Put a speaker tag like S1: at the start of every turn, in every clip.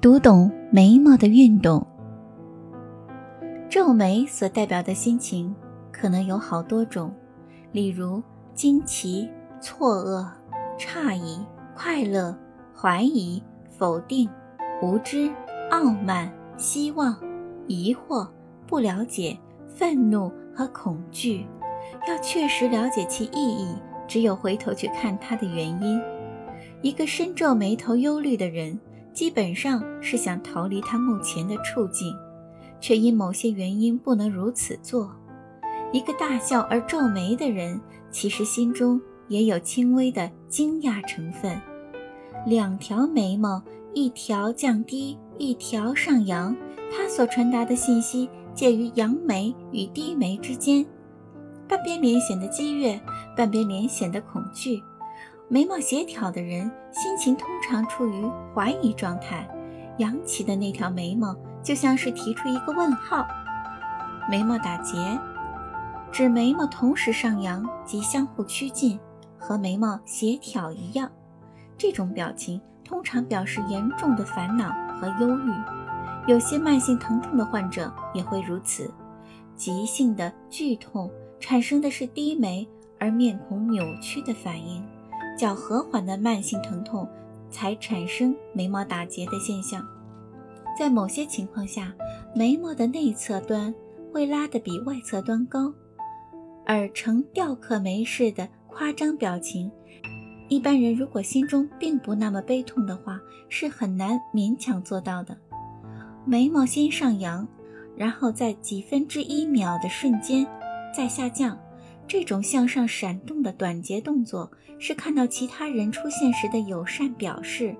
S1: 读懂眉毛的运动。皱眉所代表的心情可能有好多种，例如惊奇、错愕、诧异、快乐、怀疑、否定、无知、傲慢、希望、疑惑、不了解、愤怒和恐惧。要确实了解其意义，只有回头去看它的原因。一个深皱眉头、忧虑的人，基本上是想逃离他目前的处境。却因某些原因不能如此做。一个大笑而皱眉的人，其实心中也有轻微的惊讶成分。两条眉毛，一条降低，一条上扬，它所传达的信息介于扬眉与低眉之间，半边脸显得激越，半边脸显得恐惧。眉毛协调的人，心情通常处于怀疑状态。扬起的那条眉毛。就像是提出一个问号，眉毛打结，指眉毛同时上扬及相互趋近，和眉毛协调一样。这种表情通常表示严重的烦恼和忧郁。有些慢性疼痛的患者也会如此。急性的剧痛产生的是低眉而面孔扭曲的反应，较和缓的慢性疼痛才产生眉毛打结的现象。在某些情况下，眉毛的内侧端会拉得比外侧端高，而呈吊刻眉式的夸张表情，一般人如果心中并不那么悲痛的话，是很难勉强做到的。眉毛先上扬，然后在几分之一秒的瞬间再下降，这种向上闪动的短节动作，是看到其他人出现时的友善表示。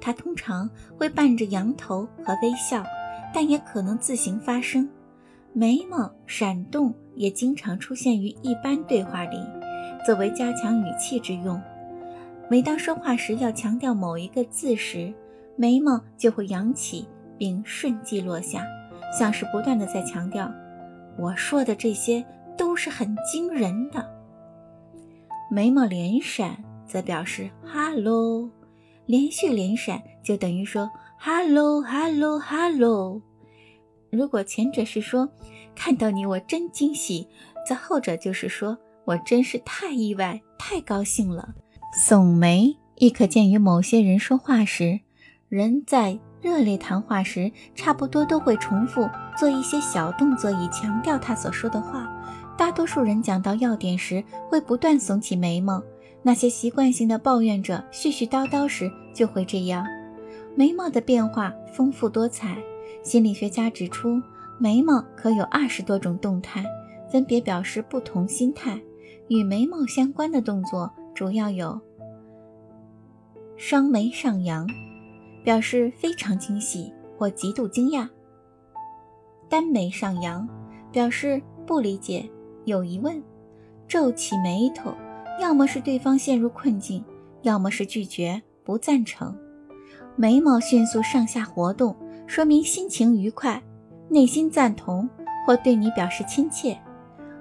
S1: 它通常会伴着扬头和微笑，但也可能自行发生。眉毛闪动也经常出现于一般对话里，作为加强语气之用。每当说话时要强调某一个字时，眉毛就会扬起并瞬即落下，像是不断的在强调：“我说的这些都是很惊人的。”眉毛连闪则表示 “hello”。连续连闪就等于说 “hello hello hello”。如果前者是说“看到你我真惊喜”，则后者就是说“我真是太意外、太高兴了”。耸眉亦可见于某些人说话时，人在热烈谈话时，差不多都会重复做一些小动作以强调他所说的话。大多数人讲到要点时，会不断耸起眉毛。那些习惯性的抱怨者絮絮叨叨时就会这样。眉毛的变化丰富多彩。心理学家指出，眉毛可有二十多种动态，分别表示不同心态。与眉毛相关的动作主要有：双眉上扬，表示非常惊喜或极度惊讶；单眉上扬，表示不理解、有疑问；皱起眉头。要么是对方陷入困境，要么是拒绝不赞成。眉毛迅速上下活动，说明心情愉快，内心赞同或对你表示亲切。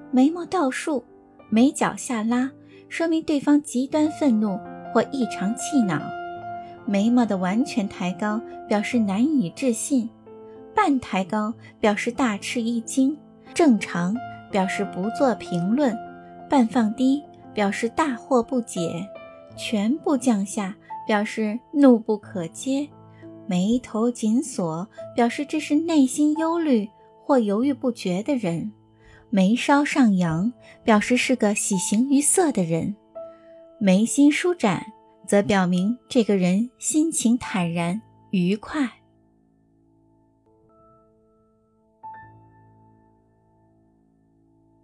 S1: 眉毛倒竖，眉角下拉，说明对方极端愤怒或异常气恼。眉毛的完全抬高，表示难以置信；半抬高表示大吃一惊；正常表示不做评论；半放低。表示大惑不解，全部降下表示怒不可遏，眉头紧锁表示这是内心忧虑或犹豫不决的人，眉梢上扬表示是个喜形于色的人，眉心舒展则表明这个人心情坦然愉快。